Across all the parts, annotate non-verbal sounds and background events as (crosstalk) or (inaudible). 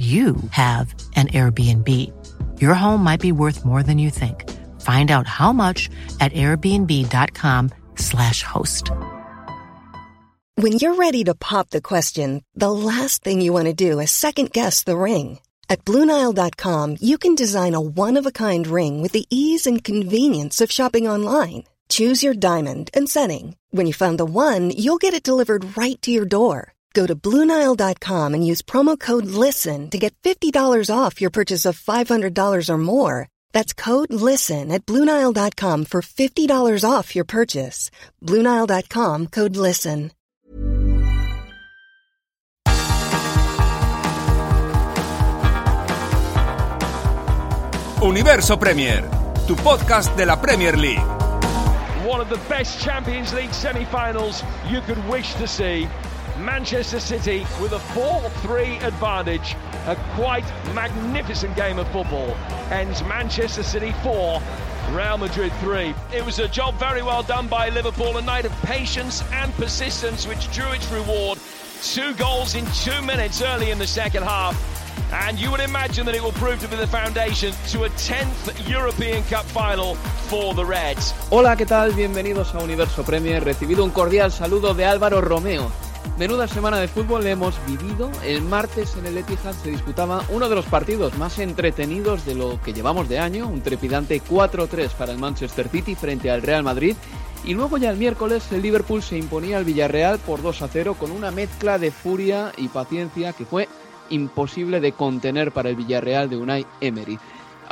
you have an Airbnb. Your home might be worth more than you think. Find out how much at airbnb.com/slash host. When you're ready to pop the question, the last thing you want to do is second guess the ring. At Bluenile.com, you can design a one of a kind ring with the ease and convenience of shopping online. Choose your diamond and setting. When you find the one, you'll get it delivered right to your door. Go to Bluenile.com and use promo code LISTEN to get $50 off your purchase of $500 or more. That's code LISTEN at Bluenile.com for $50 off your purchase. Bluenile.com code LISTEN. Universo Premier, tu podcast de la Premier League. One of the best Champions League semi finals you could wish to see. Manchester City with a 4-3 advantage. A quite magnificent game of football. Ends Manchester City 4, Real Madrid 3. It was a job very well done by Liverpool, a night of patience and persistence which drew its reward. Two goals in two minutes early in the second half. And you would imagine that it will prove to be the foundation to a 10th European Cup final for the Reds. Hola, ¿qué tal? Bienvenidos a Universo Premier. Recibido un cordial saludo de Álvaro Romeo. Menuda semana de fútbol hemos vivido. El martes en el Etihad se disputaba uno de los partidos más entretenidos de lo que llevamos de año, un trepidante 4-3 para el Manchester City frente al Real Madrid. Y luego ya el miércoles el Liverpool se imponía al Villarreal por 2-0 con una mezcla de furia y paciencia que fue imposible de contener para el Villarreal de Unai Emery.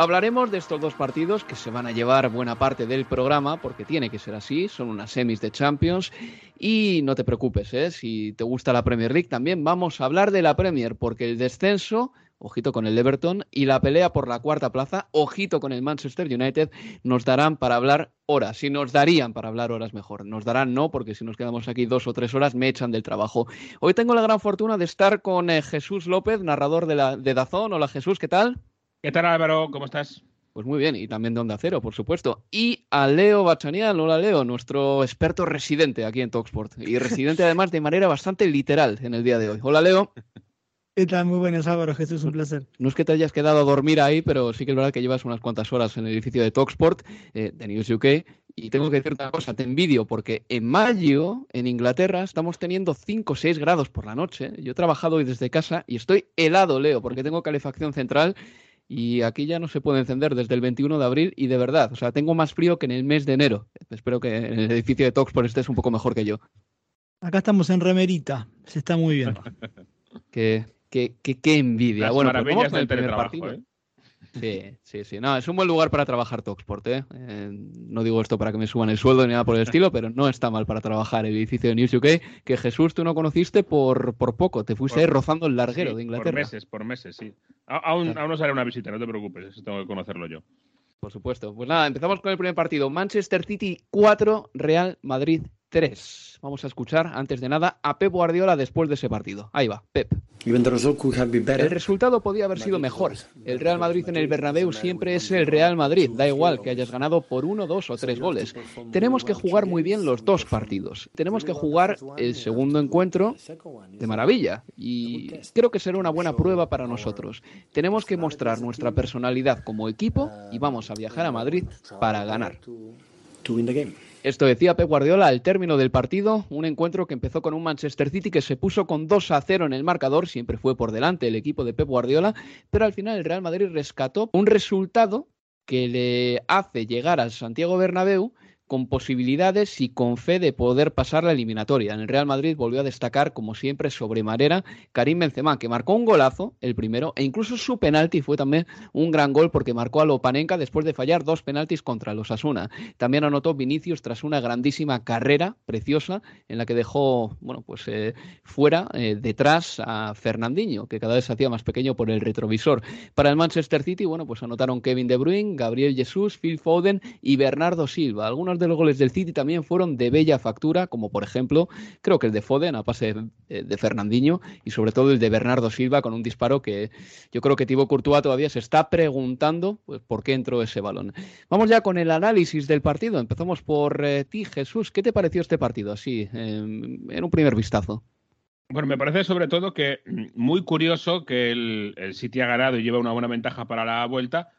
Hablaremos de estos dos partidos que se van a llevar buena parte del programa, porque tiene que ser así, son unas semis de Champions. Y no te preocupes, ¿eh? si te gusta la Premier League, también vamos a hablar de la Premier, porque el descenso, ojito con el Everton, y la pelea por la cuarta plaza, ojito con el Manchester United, nos darán para hablar horas, si nos darían para hablar horas mejor. Nos darán no, porque si nos quedamos aquí dos o tres horas me echan del trabajo. Hoy tengo la gran fortuna de estar con eh, Jesús López, narrador de, la, de Dazón. Hola Jesús, ¿qué tal? ¿Qué tal Álvaro? ¿Cómo estás? Pues muy bien, y también de Onda Cero, por supuesto. Y a Leo Bachanian, hola Leo, nuestro experto residente aquí en Talksport. Y residente además de manera bastante literal en el día de hoy. Hola Leo. ¿Qué tal? Muy buenas Álvaro, Jesús, un placer. No es que te hayas quedado a dormir ahí, pero sí que es verdad que llevas unas cuantas horas en el edificio de Talksport, eh, de News UK, y tengo que decir una cosa, te envidio, porque en mayo, en Inglaterra, estamos teniendo 5 o 6 grados por la noche. Yo he trabajado hoy desde casa y estoy helado, Leo, porque tengo calefacción central y aquí ya no se puede encender desde el 21 de abril y de verdad, o sea, tengo más frío que en el mes de enero. Espero que en el edificio de Toxport estés un poco mejor que yo. Acá estamos en remerita, se está muy bien. (laughs) qué, qué, qué, envidia. Las bueno, pues vamos del el primer teletrabajo, partido. ¿eh? Sí, sí, sí. No, es un buen lugar para trabajar Talksport, ¿eh? Eh, No digo esto para que me suban el sueldo ni nada por el estilo, pero no está mal para trabajar el edificio de News UK, que Jesús tú no conociste por, por poco. Te fuiste Por- ahí rozando el larguero Sí, de Inglaterra. Por meses, por meses, sí. A- aún, aún nos haré una visita, no te preocupes, eso tengo que conocerlo yo. Por supuesto. Pues nada, empezamos con el primer partido. Manchester City 4, Real Madrid 3. Vamos a escuchar, antes de nada, a Pep Guardiola después de ese partido. Ahí va, Pep. El resultado podía haber sido mejor. El Real Madrid en el Bernabéu siempre es el Real Madrid, da igual que hayas ganado por uno, dos o tres goles. Tenemos que jugar muy bien los dos partidos. Tenemos que jugar el segundo encuentro de maravilla y creo que será una buena prueba para nosotros. Tenemos que mostrar nuestra personalidad como equipo y vamos a viajar a Madrid para ganar. Esto decía Pep Guardiola al término del partido, un encuentro que empezó con un Manchester City que se puso con 2 a 0 en el marcador, siempre fue por delante el equipo de Pep Guardiola, pero al final el Real Madrid rescató un resultado que le hace llegar al Santiago Bernabéu con posibilidades y con fe de poder pasar la eliminatoria. En el Real Madrid volvió a destacar, como siempre, sobremanera Karim Benzema, que marcó un golazo, el primero, e incluso su penalti fue también un gran gol porque marcó a Lopanenka después de fallar dos penaltis contra los Asuna. También anotó Vinicius tras una grandísima carrera preciosa en la que dejó, bueno, pues eh, fuera, eh, detrás a Fernandinho, que cada vez se hacía más pequeño por el retrovisor. Para el Manchester City, bueno, pues anotaron Kevin De Bruyne, Gabriel Jesús, Phil Foden y Bernardo Silva. Algunos de los goles del City también fueron de bella factura, como por ejemplo, creo que el de Foden a pase de, Fernandinho y sobre todo el de Bernardo Silva con un disparo que yo creo que Thibaut Courtois todavía se está preguntando pues, por qué entró ese balón. Vamos ya con el análisis del partido. Empezamos por eh, ti, Jesús. ¿Qué te pareció este partido así, en un primer vistazo? Bueno, me parece sobre todo que mm, muy curioso que el, el City ha ganado y lleva una buena ventaja para la vuelta,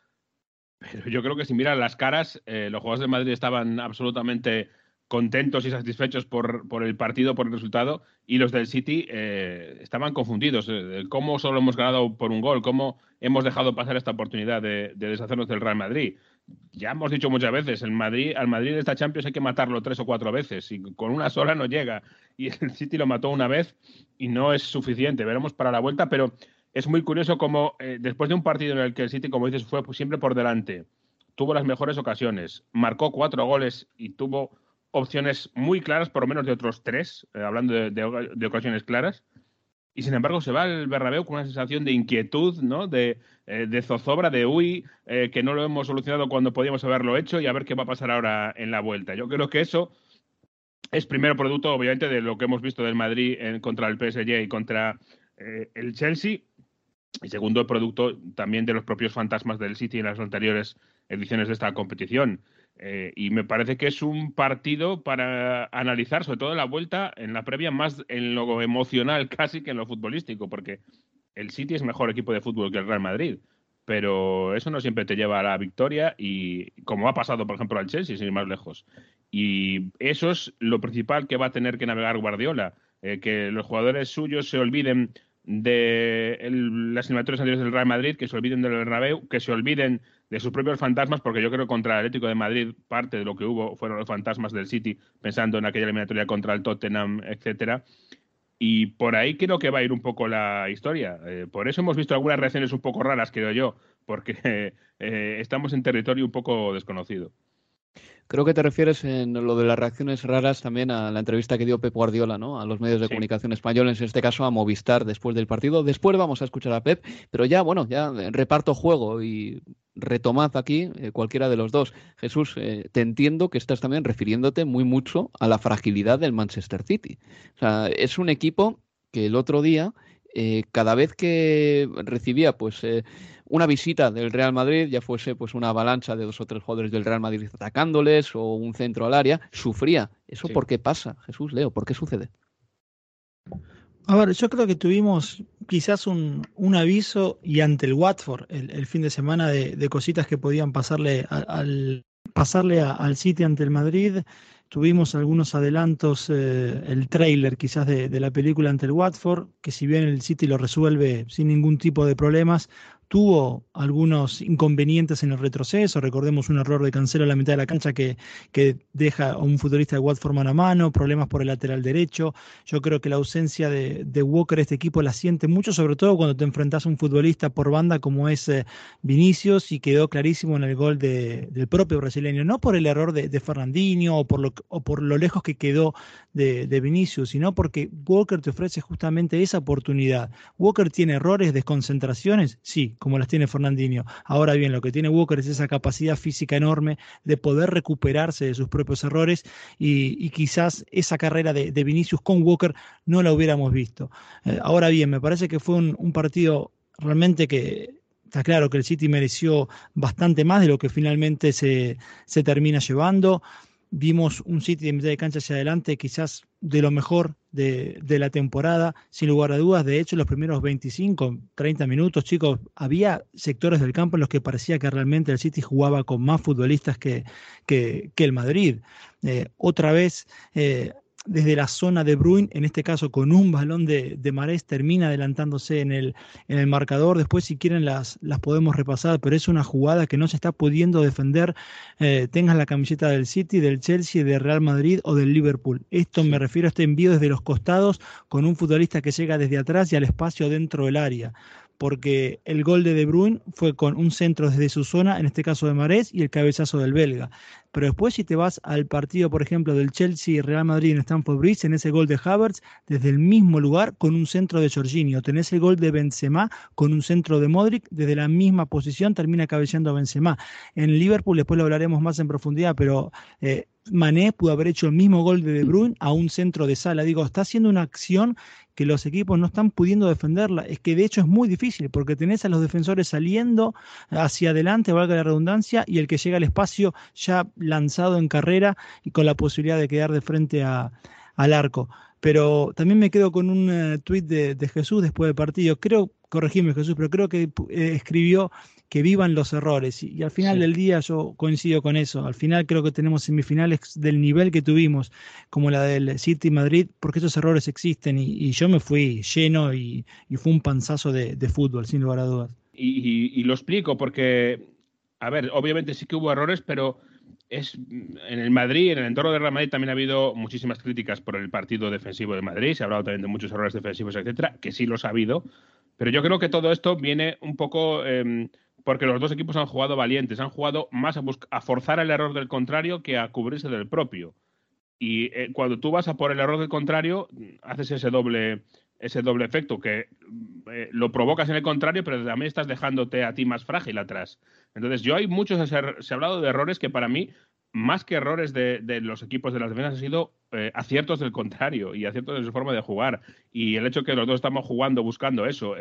pero yo creo que si miran las caras, eh, los jugadores de Madrid estaban absolutamente contentos y satisfechos por, por, el partido, por el resultado, y los del City eh, estaban confundidos. Eh, ¿Cómo solo hemos ganado por un gol? ¿Cómo hemos dejado pasar esta oportunidad de, deshacernos del Real Madrid? Ya hemos dicho muchas veces, el Madrid, al Madrid de esta Champions hay que matarlo tres o cuatro veces, y con una sola no llega. Y el City lo mató una vez y no es suficiente. Veremos para la vuelta, pero es muy curioso cómo eh, después de un partido en el que el City, como dices, fue siempre por delante, tuvo las mejores ocasiones, marcó cuatro goles y tuvo opciones muy claras, por lo menos de otros tres, eh, hablando de, ocasiones claras, y sin embargo se va al Bernabéu con una sensación de inquietud, ¿no? de, eh, zozobra, de uy, que no lo hemos solucionado cuando podíamos haberlo hecho y a ver qué va a pasar ahora en la vuelta. Yo creo que eso es primero producto, obviamente, de lo que hemos visto del Madrid en, contra el PSG y contra el Chelsea, y segundo, el producto también de los propios fantasmas del City en las anteriores ediciones de esta competición. Eh, y me parece que es un partido para analizar, sobre todo en la vuelta, en la previa, más en lo emocional (laughs) casi que en lo futbolístico, porque el City es mejor equipo de fútbol que el Real Madrid, pero eso no siempre te lleva a la victoria y como ha pasado, por ejemplo, al Chelsea, sin ir más lejos. Y eso es lo principal que va a tener que navegar Guardiola, eh, que los jugadores suyos se olviden de las eliminatorias anteriores del Real Madrid, que se olviden del Bernabéu, que se olviden de sus propios fantasmas, porque yo creo que contra el Atlético de Madrid parte de lo que hubo fueron los fantasmas del City, pensando en aquella eliminatoria contra el Tottenham, etcétera. Y por ahí creo que va a ir un poco la historia. Eh, por eso hemos visto algunas reacciones un poco raras, creo yo, porque (laughs) eh, estamos en territorio un poco desconocido. Creo que te refieres en lo de las reacciones raras también a la entrevista que dio Pep Guardiola, ¿no? A los medios de comunicación españoles, en este caso a Movistar después del partido. Después vamos a escuchar a Pep, pero ya, bueno, ya reparto juego y retomad aquí eh, cualquiera de los dos. Jesús, eh, te entiendo que estás también refiriéndote muy mucho a la fragilidad del Manchester City. O sea, es un equipo que el otro día, eh, cada vez que recibía, pues una visita del Real Madrid, ya fuese pues una avalancha de dos o tres jugadores del Real Madrid atacándoles o un centro al área, sufría. ¿Eso por qué pasa, Jesús Leo? ¿Por qué sucede? A ver, yo creo que tuvimos quizás un, aviso y ante el Watford el, fin de semana de, cositas que podían pasarle al pasarle al City ante el Madrid. Tuvimos algunos adelantos, eh, el trailer quizás de, de, la película ante el Watford, que si bien el City lo resuelve sin ningún tipo de problemas, tuvo algunos inconvenientes en el retroceso. Recordemos un error de cancelo a la mitad de la cancha que, que deja a un futbolista de Watford mano a mano, problemas por el lateral derecho. Yo creo que la ausencia de, de Walker, este equipo la siente mucho, sobre todo cuando te enfrentas a un futbolista por banda como es eh, Vinicius, y quedó clarísimo en el gol del propio brasileño. No por el error de, Fernandinho o por, lo, o por lo lejos que quedó de Vinicius, sino porque Walker te ofrece justamente esa oportunidad. Walker tiene errores, desconcentraciones, sí, como las tiene Fernandinho. Ahora bien, lo que tiene Walker es esa capacidad física enorme de poder recuperarse de sus propios errores y, quizás esa carrera de, Vinicius con Walker no la hubiéramos visto. Eh, ahora bien, me parece que fue un, partido realmente que está claro que el City mereció bastante más de lo que finalmente se, se termina llevando. Vimos un City de mitad de cancha hacia adelante, quizás de lo mejor de, la temporada, sin lugar a dudas. De hecho, los primeros 25, 30 minutos, chicos, había sectores del campo en los que parecía que realmente el City jugaba con más futbolistas que, que, el Madrid. Eh, otra vez, eh, desde la zona de Bruin, en este caso con un balón de, de Marés, termina adelantándose en el, en el marcador. Después, si quieren, las, las podemos repasar, pero es una jugada que no se está pudiendo defender. Eh, tengas la camiseta del City, del Chelsea, del Real Madrid o del Liverpool. Esto me refiero a este envío desde los costados con un futbolista que llega desde atrás y al espacio dentro del área porque el gol de De Bruyne fue con un centro desde su zona, en este caso de Marés, y el cabezazo del belga. Pero después si te vas al partido, por ejemplo, del Chelsea Real Madrid en Stamford Bridge, en ese gol de Havertz, desde el mismo lugar con un centro de Jorginho. Tenés el gol de Benzema con un centro de Modric, desde la misma posición termina cabeceando Benzema. En Liverpool, después lo hablaremos más en profundidad, pero... Eh, Mané pudo haber hecho el mismo gol de De Bruyne a un centro de sala. Digo, está haciendo una acción que los equipos no están pudiendo defenderla. Es que de hecho es muy difícil porque tenés a los defensores saliendo hacia adelante, valga la redundancia, y el que llega al espacio ya lanzado en carrera y con la posibilidad de quedar de frente a, al arco. Pero también me quedo con un tweet eh, tuit de, de, Jesús después del partido. Creo, corregime Jesús, pero creo que eh, escribió que vivan los errores. Y, al final del día yo coincido con eso. Al final creo que tenemos semifinales del nivel que tuvimos, como la del City Madrid, porque esos errores existen. Y, yo me fui lleno y, fue un panzazo de, fútbol, sin lugar a dudas. Y, lo explico porque, a ver, obviamente sí que hubo errores, pero es en el Madrid, en el entorno de Real Madrid también ha habido muchísimas críticas por el partido defensivo de Madrid, se ha hablado también de muchos errores defensivos, etcétera, que sí los ha habido, pero yo creo que todo esto viene un poco em, porque los dos equipos han jugado valientes, han jugado más a, forzar el error del contrario que a cubrirse del propio. Y eh, cuando tú vas a por el error del contrario, haces ese doble, ese doble efecto, que eh, lo provocas en el contrario, pero también estás dejándote a ti más frágil atrás. Entonces, yo hay muchos, se ha hablado de errores que para mí, más que errores de, los equipos de las defensas, han sido eh, aciertos del contrario y aciertos de su forma de jugar. Y el hecho que los dos estamos jugando, buscando eso,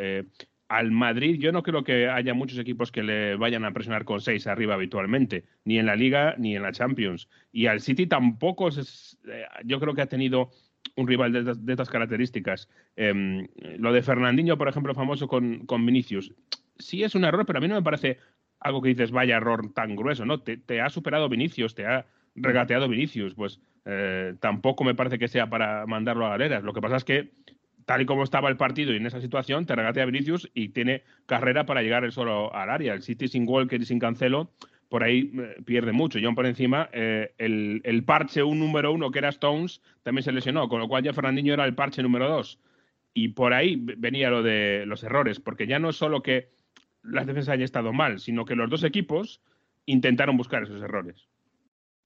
al Madrid yo no creo que haya muchos equipos que le vayan a presionar con seis arriba habitualmente, ni en la Liga ni en la Champions. Y al City tampoco, eh, yo creo que ha tenido un rival de, estas características. Em, lo de Fernandinho, por ejemplo, famoso con, con, Vinicius, sí es un error, pero a mí no me parece algo que dices, vaya error tan grueso, ¿no? Te, ha superado Vinicius, te ha regateado Vinicius, pues eh, tampoco me parece que sea para mandarlo a galeras. Lo que pasa es que tal y como estaba el partido y en esa situación, te regatea Vinicius y tiene carrera para llegar él solo al área. El City sin Walker y sin Cancelo, por ahí eh, pierde mucho. John por encima, eh, el, parche un número uno que era Stones también se lesionó, con lo cual ya Fernandinho era el parche número dos. Y por ahí venía lo de los errores, porque ya no es solo que las defensas hayan estado mal, sino que los dos equipos intentaron buscar esos errores.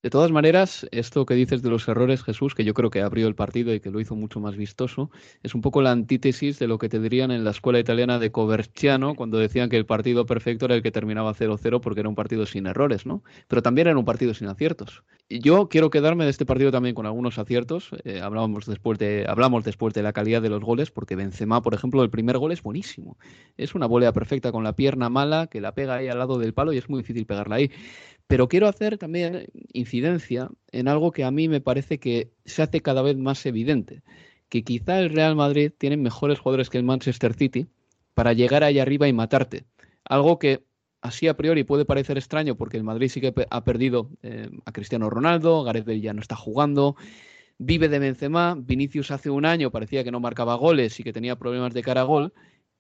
De todas maneras, esto que dices de los errores, Jesús, que yo creo que abrió el partido y que lo hizo mucho más vistoso, es un poco la antítesis de lo que te dirían en la escuela italiana de Coverciano cuando decían que el partido perfecto era el que terminaba 0-0 porque era un partido sin errores, ¿no? Pero también era un partido sin aciertos. Y yo quiero quedarme de este partido también con algunos aciertos. Eh, hablamos, después de, hablamos después de la calidad de los goles, porque Benzema, por ejemplo, el primer gol es buenísimo. Es una volea perfecta con la pierna mala que la pega ahí al lado del palo y es muy difícil pegarla ahí. Pero quiero hacer también incidencia en algo que a mí me parece que se hace cada vez más evidente, que quizá el Real Madrid tiene mejores jugadores que el Manchester City para llegar ahí arriba y matarte. Algo que así a priori puede parecer extraño porque el Madrid sí que ha perdido eh, a Cristiano Ronaldo, Gareth Bale ya no está jugando, vive de Benzema, Vinicius hace un año parecía que no marcaba goles y que tenía problemas de cara a gol,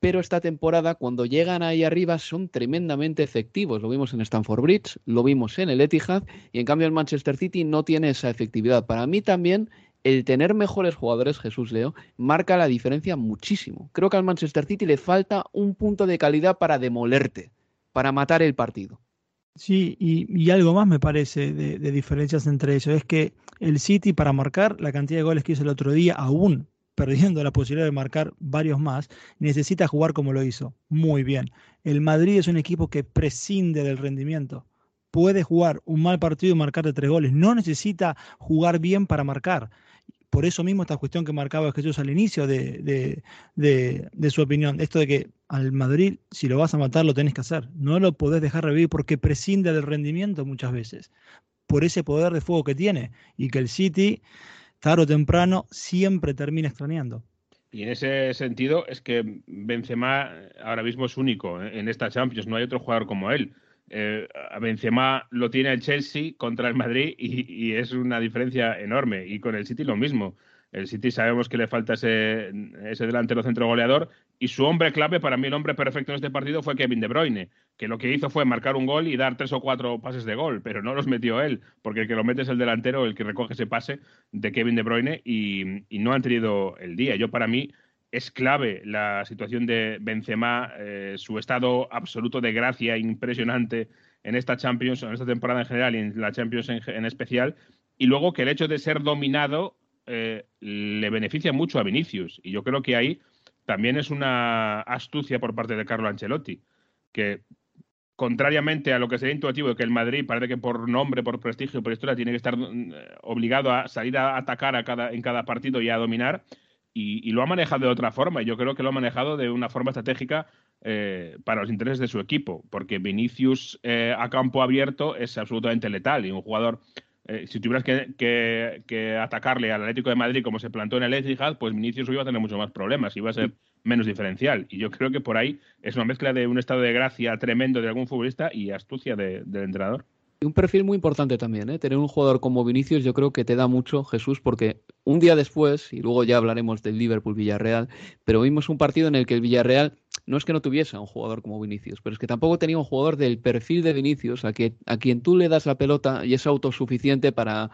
pero esta temporada cuando llegan ahí arriba son tremendamente efectivos. Lo vimos en Stamford Bridge, lo vimos en el Etihad y en cambio el Manchester City no tiene esa efectividad. Para mí también el tener mejores jugadores, Jesús Leo, marca la diferencia muchísimo. Creo que al Manchester City le falta un punto de calidad para demolerte, para matar el partido. Sí, y, algo más me parece de, de, diferencias entre ellos, es que el City para marcar la cantidad de goles que hizo el otro día, aún perdiendo la posibilidad de marcar varios más, necesita jugar como lo hizo. Muy bien. El Madrid es un equipo que prescinde del rendimiento. Puede jugar un mal partido y marcar de tres goles. No necesita jugar bien para marcar. Por eso mismo esta cuestión que marcaba Jesús al inicio de, de, su opinión, esto de que al Madrid, si lo vas a matar, lo tenés que hacer. No lo podés dejar revivir porque prescinde del rendimiento muchas veces, por ese poder de fuego que tiene. Y que el City tarde o temprano siempre termina extrañando. Y en ese sentido es que Benzema ahora mismo es único en esta Champions, no hay otro jugador como él. eh, a Benzema lo tiene el Chelsea contra el Madrid y, es una diferencia enorme. Y con el City lo mismo. El City sabemos que le falta ese, ese delantero centro goleador y su hombre clave, para mí el hombre perfecto en este partido fue Kevin De Bruyne, que lo que hizo fue marcar un gol y dar tres o cuatro pases de gol, pero no los metió él, porque el que lo mete es el delantero, el que recoge ese pase de Kevin De Bruyne y, no han tenido el día. Yo para mí es clave la situación de Benzema, eh, su estado absoluto de gracia impresionante en esta Champions, en esta temporada en general y en la Champions en, especial, y luego que el hecho de ser dominado eh, le beneficia mucho a Vinicius. Y yo creo que ahí también es una astucia por parte de Carlo Ancelotti, que contrariamente a lo que sería intuitivo de que el Madrid parece que por nombre, por prestigio, por historia tiene que estar eh, obligado a salir a atacar a cada, en cada partido y a dominar, y, lo ha manejado de otra forma. Yo creo que lo ha manejado de una forma estratégica eh, para los intereses de su equipo, porque Vinicius eh, a campo abierto es absolutamente letal y un jugador. Eh, si tuvieras que, atacarle al Atlético de Madrid como se plantó en el Etihad, pues Vinicius iba a tener muchos más problemas, iba a ser menos diferencial. Y yo creo que por ahí es una mezcla de un estado de gracia tremendo de algún futbolista y astucia del entrenador un perfil muy importante también, ¿eh? Tener un jugador como Vinicius yo creo que te da mucho, Jesús, porque un día después, y luego ya hablaremos del Liverpool-Villarreal, pero vimos un partido en el que el Villarreal no es que no tuviese a un jugador como Vinicius, pero es que tampoco tenía un jugador del perfil de Vinicius, a, que, a quien tú le das la pelota y es autosuficiente para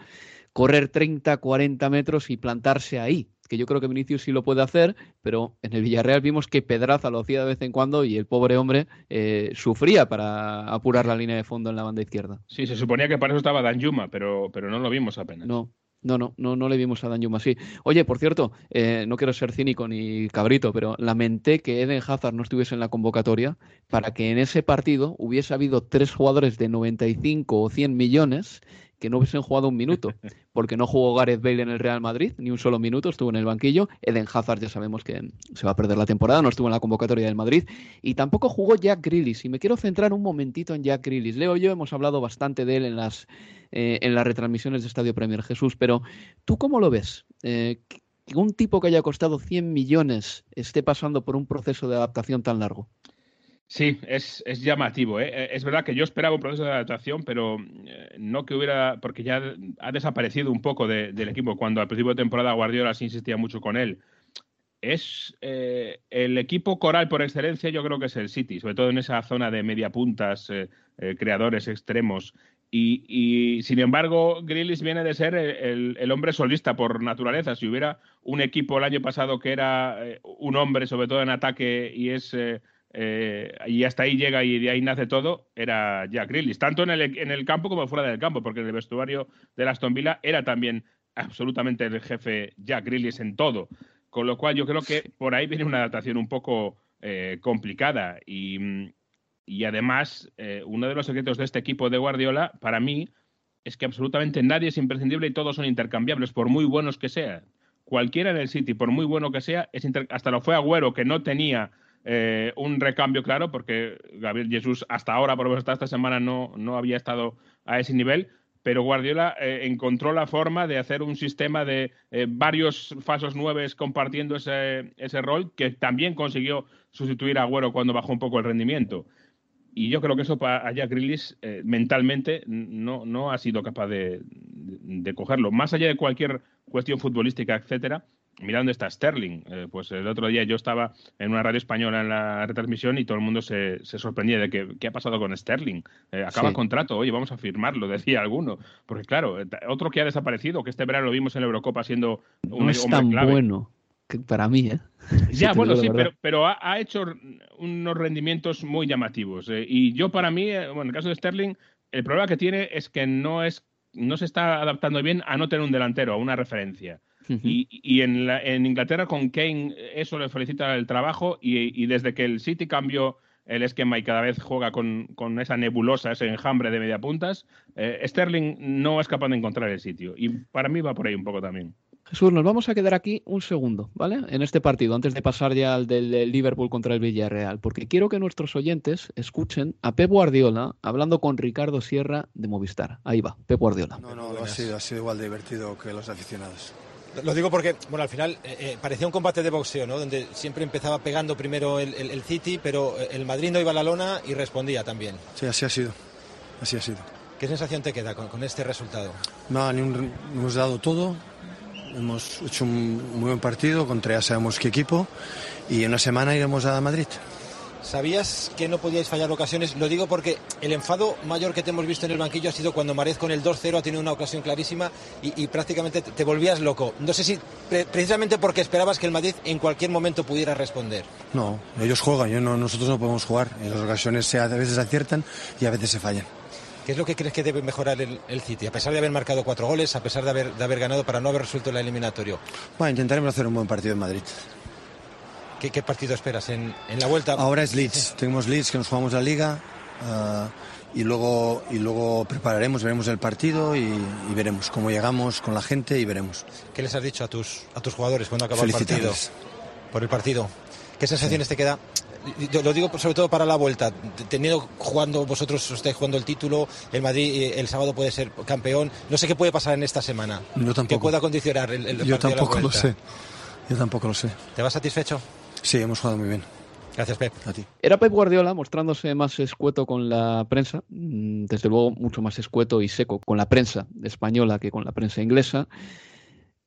correr 30, 40 metros y plantarse ahí que yo creo que Vinicius sí lo puede hacer, pero en el Villarreal vimos que Pedraza lo hacía de vez en cuando y el pobre hombre eh, sufría para apurar la línea de fondo en la banda izquierda. Sí, se suponía que para eso estaba Danjuma, pero, pero no lo vimos apenas. No, no, no, no, no le vimos a Danjuma, sí. Oye, por cierto, eh, no quiero ser cínico ni cabrito, pero lamenté que Eden Hazard no estuviese en la convocatoria para que en ese partido hubiese habido tres jugadores de 95 o 100 millones que no hubiesen jugado un minuto, (laughs) porque no jugó Gareth Bale en el Real Madrid, ni un solo minuto, estuvo en el banquillo. Eden Hazard ya sabemos que se va a perder la temporada, no estuvo en la convocatoria del Madrid, y tampoco jugó Jack Grealish. Y me quiero centrar un momentito en Jack Grealish. Leo y yo hemos hablado bastante de él en las, eh, en las retransmisiones de Estadio Premier Jesús, pero ¿tú cómo lo ves? Eh, que un tipo que haya costado 100 millones esté pasando por un proceso de adaptación tan largo. Sí, es, es llamativo. ¿eh? ¿eh? Es verdad que yo esperaba un proceso de adaptación, pero eh, no que hubiera, porque ya ha desaparecido un poco del equipo. Cuando al principio de temporada Guardiola sí insistía mucho con él. Es eh, el equipo coral por excelencia, yo creo que es el City, sobre todo en esa zona de media puntas, creadores extremos. Y, sin embargo, Grillis viene de ser el, el, hombre solista por naturaleza. Si hubiera un equipo el año pasado que era un hombre, sobre todo en ataque, y es eh, y hasta ahí llega y de ahí nace todo, era Jack Grealish, tanto en el, en el campo como fuera del campo, porque en el vestuario de Aston Villa era también absolutamente el jefe Jack Grealish en todo. Con lo cual yo creo que por ahí viene una adaptación un poco eh, complicada y, y además eh, uno de los secretos de este equipo de Guardiola para mí es que absolutamente nadie es imprescindible y todos son intercambiables por muy buenos que sean. Cualquiera en el City, por muy bueno que sea, es hasta lo fue Agüero que no tenía eh, un recambio claro, porque Gabriel Jesús hasta ahora, por lo menos hasta esta semana, no, no había estado a ese nivel. Pero Guardiola eh, encontró la forma de hacer un sistema de eh, varios falsos nueves compartiendo ese, ese, rol que también consiguió sustituir a Agüero cuando bajó un poco el rendimiento. Y yo creo que eso para Jack Grealish mentalmente no, no ha sido capaz de, de, cogerlo. Más allá de cualquier cuestión futbolística, etcétera, mira dónde está Sterling. Eh, pues el otro día yo estaba en una radio española en la retransmisión y todo el mundo se, sorprendía de que qué ha pasado con Sterling. Eh, acaba contrato, oye, vamos a firmarlo, (laughs) decía alguno. Porque claro, eh, otro que ha desaparecido, que este verano lo vimos en la Eurocopa siendo un no es tan bueno para mí, ¿eh? (laughs) Ya, bueno, sí, pero, pero ha, hecho unos rendimientos muy llamativos. y yo para mí, bueno, en el caso de Sterling, el problema que tiene es que no es no se está adaptando bien a no tener un delantero, a una referencia y, en, Inglaterra con Kane eso le felicita el trabajo y, desde que el City cambió el esquema y cada vez juega con, esa nebulosa, ese enjambre de mediapuntas, eh, Sterling no es capaz de encontrar el sitio. Y para mí va por ahí un poco también. Jesús, nos vamos a quedar aquí un segundo, ¿vale? En este partido, antes de pasar ya al del Liverpool contra el Villarreal, porque quiero que nuestros oyentes escuchen a Pep Guardiola hablando con Ricardo Sierra de Movistar. Ahí va, Pep Guardiola. No, no, ha sido, ha sido igual de divertido que los aficionados. Lo digo porque, bueno, al final eh, eh, parecía un combate de boxeo, ¿no? Donde siempre empezaba pegando primero el, el, el, City, pero el Madrid no iba a la lona y respondía también. Sí, así ha sido. Así ha sido. ¿Qué sensación te queda con, con este resultado? No, un, hemos dado todo. Hemos hecho un muy buen partido contra ya sabemos qué equipo y en una semana iremos a Madrid. Sabías que no podíais fallar ocasiones. Lo digo porque el enfado mayor que te hemos visto en el banquillo ha sido cuando Marez con el 2-0 ha tenido una ocasión clarísima y, y prácticamente te, volvías loco. No sé si pre precisamente porque esperabas que el Madrid en cualquier momento pudiera responder. No, ellos juegan, yo no, nosotros no podemos jugar. En las ocasiones se, a veces aciertan y a veces se fallan. ¿Qué es lo que crees que debe mejorar el, el, City? A pesar de haber marcado cuatro goles, a pesar de haber, de haber ganado para no haber resuelto el eliminatorio. Bueno, intentaremos hacer un buen partido en Madrid. ¿Qué, qué partido esperas en, en, la vuelta? Ahora es Leeds. Tenemos Leeds que nos jugamos la liga uh, y, luego, y luego prepararemos, veremos el partido y, y, veremos cómo llegamos con la gente y veremos. ¿Qué les has dicho a tus, a tus jugadores cuando acaba el partido? Por el partido. ¿Qué sensaciones sí. te queda? Yo lo digo sobre todo para la vuelta. Teniendo jugando vosotros, estáis jugando el título, el Madrid eh, el sábado puede ser campeón. No sé qué puede pasar en esta semana. Yo tampoco. Que pueda condicionar el, el Yo tampoco lo sé. Yo tampoco lo sé. ¿Te vas satisfecho? Sí, hemos jugado muy bien. Gracias, Pep. A ti. Era Pep Guardiola mostrándose más escueto con la prensa, mm, desde luego mucho más escueto y seco con la prensa española que con la prensa inglesa.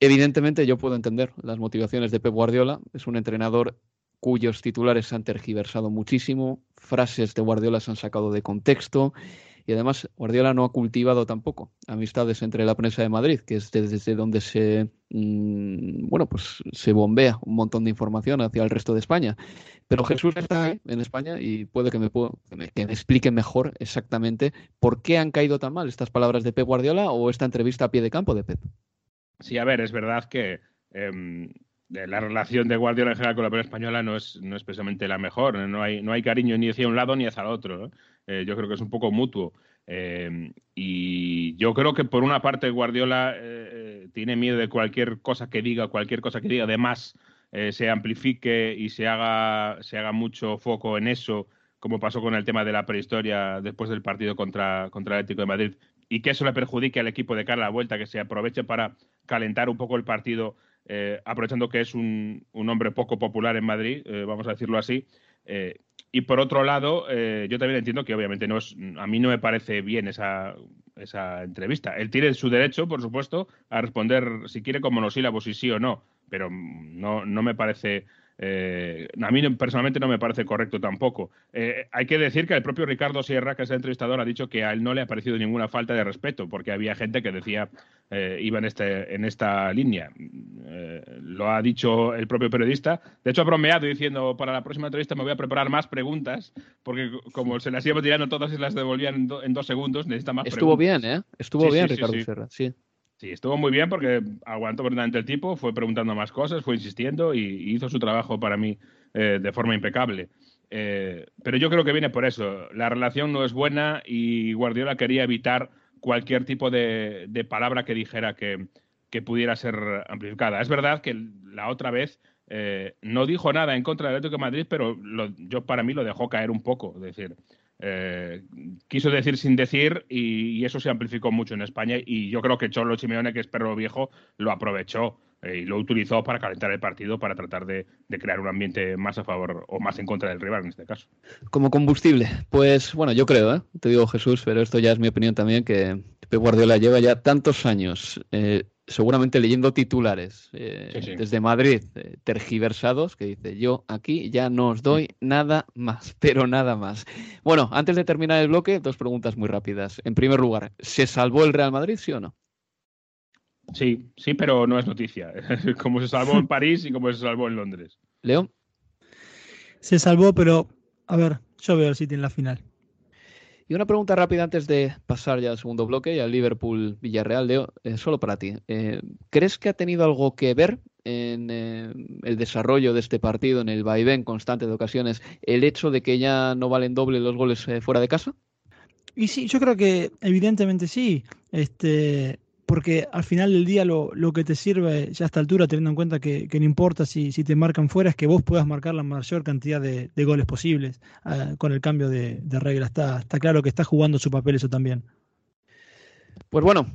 Evidentemente yo puedo entender las motivaciones de Pep Guardiola. Es un entrenador cuyos titulares se han tergiversado muchísimo, frases de Guardiola se han sacado de contexto y además Guardiola no ha cultivado tampoco amistades entre la prensa de Madrid, que es desde donde se bueno, pues se bombea un montón de información hacia el resto de España. Pero Jesús está en España y puede que me, puedo, explique mejor exactamente por qué han caído tan mal estas palabras de Pep Guardiola o esta entrevista a pie de campo de Pep. Sí, a ver, es verdad que eh, la relación de Guardiola en general con la prensa española no es, no es precisamente la mejor. No hay, no hay cariño ni hacia un lado ni hacia el otro. Eh, yo creo que es un poco mutuo. Eh, y yo creo que por una parte Guardiola eh, tiene miedo de cualquier cosa que diga, cualquier cosa que diga, además se amplifique y se haga, se haga mucho foco en eso, como pasó con el tema de la prehistoria después del partido contra, contra el Atlético de Madrid, y que eso le perjudique al equipo de cara a la vuelta, que se aproveche para calentar un poco el partido eh, aprovechando que es un, un, hombre poco popular en Madrid, eh, vamos a decirlo así. Eh, y por otro lado, yo también entiendo que obviamente no es, a mí no me parece bien esa, esa entrevista. Él tiene su derecho, por supuesto, a responder si quiere con monosílabos, si sí o no, pero no, no me parece eh, a mí personalmente no me parece correcto tampoco. Eh, hay que decir que el propio Ricardo Sierra, que es el entrevistador, ha dicho que a él no le ha parecido ninguna falta de respeto, porque había gente que decía eh, iba en, este, en esta línea. Eh, lo ha dicho el propio periodista. De hecho, ha bromeado diciendo para la próxima entrevista me voy a preparar más preguntas, porque como se las íbamos tirando todas y las devolvían en, do, en dos segundos, necesita más Estuvo preguntas. bien, ¿eh? Estuvo Sí, bien sí, Ricardo sí. Sierra, sí. Sí, estuvo muy bien porque aguantó verdaderamente el tipo, fue preguntando más cosas, fue insistiendo y, hizo su trabajo para mí eh, de forma impecable. Eh, pero yo creo que viene por eso. La relación no es buena y Guardiola quería evitar cualquier tipo de, palabra que dijera que, pudiera ser amplificada. Es verdad que la otra vez eh, no dijo nada en contra del Atlético de Madrid, pero yo para mí lo dejó caer un poco. Es decir, eh, quiso decir sin decir y, eso se amplificó mucho en España y yo creo que Cholo Simeone, que es perro viejo, lo aprovechó eh, y lo utilizó para calentar el partido, para tratar de, crear un ambiente más a favor o más en contra del rival en este caso. Como combustible, pues bueno, yo creo, ¿eh? te digo Jesús, pero esto ya es mi opinión también, que Pep Guardiola lleva ya tantos años seguramente leyendo titulares eh, sí, sí. desde Madrid, eh, tergiversados, que dice, yo aquí ya no os doy nada más, (laughs) pero nada más. Bueno, antes de terminar el bloque, dos preguntas muy rápidas. En primer lugar, ¿se salvó el Real Madrid, sí o no? Sí, sí, pero no es noticia. (laughs) como se salvó en París y como se salvó en Londres. Leo. Se salvó, pero a ver, yo veo el City en la final. Y una pregunta rápida antes de pasar ya al segundo bloque y al Liverpool-Villarreal, Leo, eh, solo para ti. Eh, ¿Crees que ha tenido algo que ver en eh, el desarrollo de este partido, en el vaivén constante de ocasiones, el hecho de que ya no valen doble los goles fuera de casa? Y sí, yo creo que evidentemente sí. Este, porque al final del día lo, que te sirve ya a esta altura, teniendo en cuenta que, no importa si, te marcan fuera, es que vos puedas marcar la mayor cantidad de, goles posibles. Uh, con el cambio de, de regla está claro que está jugando su papel eso también. Pues bueno,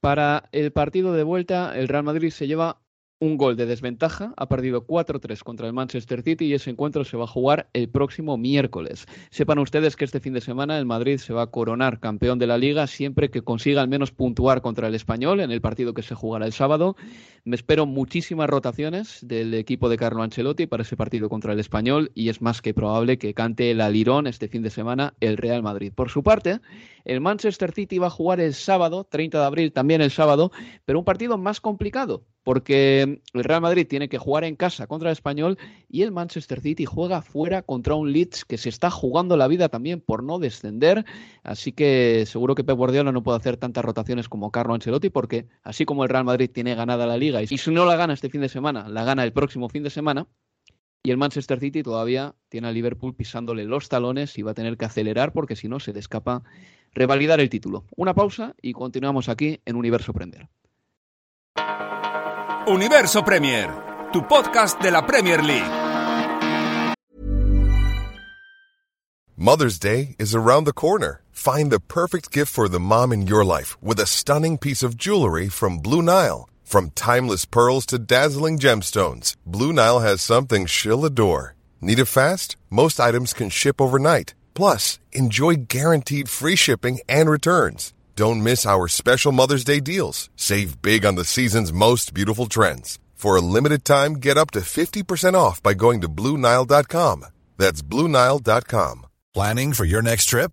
para el partido de vuelta, el Real Madrid se lleva un gol de desventaja, ha perdido 4-3 contra el Manchester City y ese encuentro se va a jugar el próximo miércoles. Sepan ustedes que este fin de semana el Madrid se va a coronar campeón de la liga siempre que consiga al menos puntuar contra el español en el partido que se jugará el sábado. Me espero muchísimas rotaciones del equipo de Carlo Ancelotti para ese partido contra el español y es más que probable que cante el alirón este fin de semana el Real Madrid. Por su parte, el Manchester City va a jugar el sábado, 30 de abril, también el sábado, pero un partido más complicado porque el Real Madrid tiene que jugar en casa contra el Español y el Manchester City juega fuera contra un Leeds que se está jugando la vida también por no descender, así que seguro que Pep Guardiola no puede hacer tantas rotaciones como Carlo Ancelotti porque así como el Real Madrid tiene ganada la liga y si no la gana este fin de semana, la gana el próximo fin de semana, y el Manchester City todavía tiene a Liverpool pisándole los talones y va a tener que acelerar porque si no se le escapa revalidar el título. Una pausa y continuamos aquí en Universo Premier. Universo Premier, tu podcast de la Premier League. Mother's Day is around the corner. Find the perfect gift for the mom in your life with a stunning piece of jewelry from Blue Nile. From timeless pearls to dazzling gemstones, Blue Nile has something she'll adore. Need it fast? Most items can ship overnight. Plus, enjoy guaranteed free shipping and returns. Don't miss our special Mother's Day deals. Save big on the season's most beautiful trends. For a limited time, get up to 50% off by going to Bluenile.com. That's Bluenile.com. Planning for your next trip?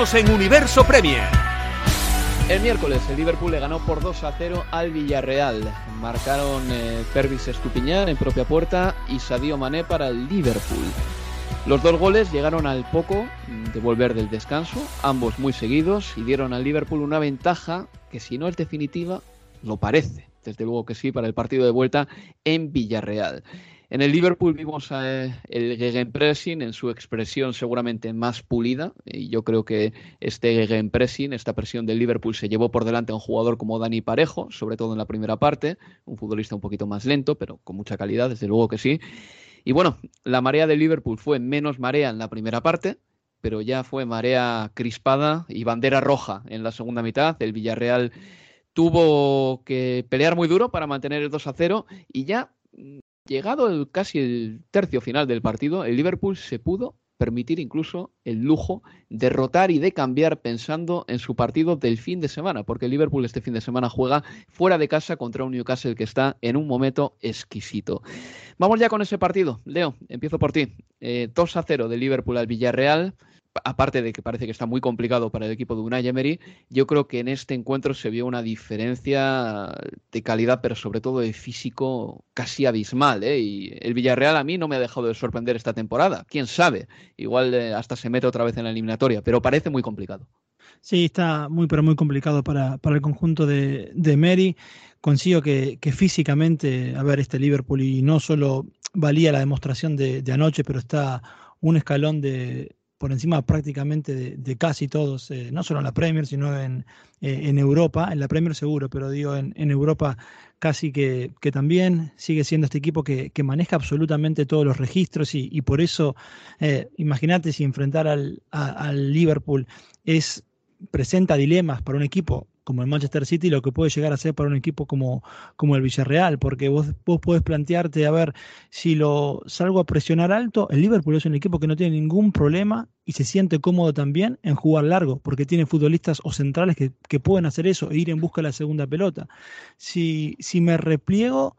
En Universo Premier. El miércoles el Liverpool le ganó por 2 a 0 al Villarreal. Marcaron eh, Pervis Estupiñán en propia puerta y Sadio Mané para el Liverpool. Los dos goles llegaron al poco de volver del descanso, ambos muy seguidos, y dieron al Liverpool una ventaja que si no es definitiva, lo parece. Desde luego que sí, para el partido de vuelta en Villarreal. En el Liverpool vimos eh, el gegenpressing en su expresión seguramente más pulida. Y yo creo que este gegenpressing, esta presión del Liverpool, se llevó por delante a un jugador como Dani Parejo, sobre todo en la primera parte. Un futbolista un poquito más lento, pero con mucha calidad, desde luego que sí. Y bueno, la marea del Liverpool fue menos marea en la primera parte, pero ya fue marea crispada y bandera roja en la segunda mitad. El Villarreal tuvo que pelear muy duro para mantener el 2 a 0 y ya llegado el, casi el tercio final del partido, el Liverpool se pudo permitir incluso el lujo de rotar y de cambiar pensando en su partido del fin de semana, porque el Liverpool este fin de semana juega fuera de casa contra un Newcastle que está en un momento exquisito. Vamos ya con ese partido. Leo, empiezo por ti. 2 eh, a 0 de Liverpool al Villarreal aparte de que parece que está muy complicado para el equipo de Unai Emery, yo creo que en este encuentro se vio una diferencia de calidad, pero sobre todo de físico casi abismal. ¿eh? Y el Villarreal a mí no me ha dejado de sorprender esta temporada. Quién sabe, igual eh, hasta se mete otra vez en la eliminatoria, pero parece muy complicado. Sí, está muy, pero muy complicado para, para el conjunto de, de Emery. Consigo que, que, físicamente, a ver, este Liverpool y no solo valía la demostración de, de anoche, pero está un escalón de, por encima prácticamente de, casi todos, eh, no solo en la Premier, sino en, eh, en, Europa, en la Premier seguro, pero digo, en, en Europa casi que, que, también sigue siendo este equipo que, que maneja absolutamente todos los registros y, por eso, eh, imagínate si enfrentar al, al Liverpool es presenta dilemas para un equipo como el Manchester City lo que puede llegar a ser para un equipo como, como el Villarreal, porque vos, vos podés plantearte, a ver, si lo salgo a presionar alto, el Liverpool es un equipo que no tiene ningún problema y se siente cómodo también en jugar largo, porque tiene futbolistas o centrales que, que pueden hacer eso e ir en busca de la segunda pelota. Si, si me repliego,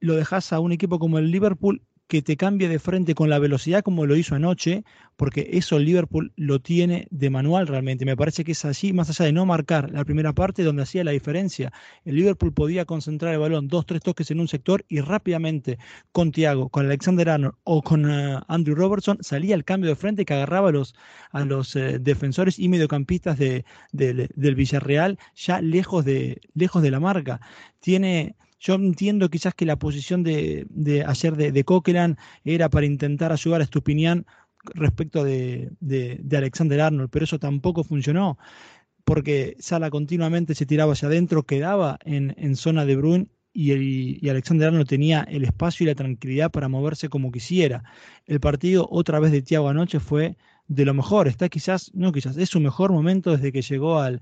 lo dejas a un equipo como el Liverpool que te cambie de frente con la velocidad como lo hizo anoche, porque eso Liverpool lo tiene de manual realmente. Me parece que es así, más allá de no marcar la primera parte donde hacía la diferencia. El Liverpool podía concentrar el balón dos, tres toques en un sector y rápidamente con Thiago, con Alexander Arnold o con eh, Andrew Robertson salía el cambio de frente que agarraba a los, a los eh, defensores y mediocampistas de, del Villarreal ya lejos de, lejos de la marca. Tiene yo entiendo quizás que la posición de, ayer de, de, Coquelin era para intentar ayudar a Stupinian respecto de, Alexander Arnold, pero eso tampoco funcionó, porque Sala continuamente se tiraba hacia adentro, quedaba en, zona de Bruin y, Alexander Arnold tenía el espacio y la tranquilidad para moverse como quisiera. El partido otra vez de Thiago anoche fue de lo mejor, está quizás, no quizás, es su mejor momento desde que llegó al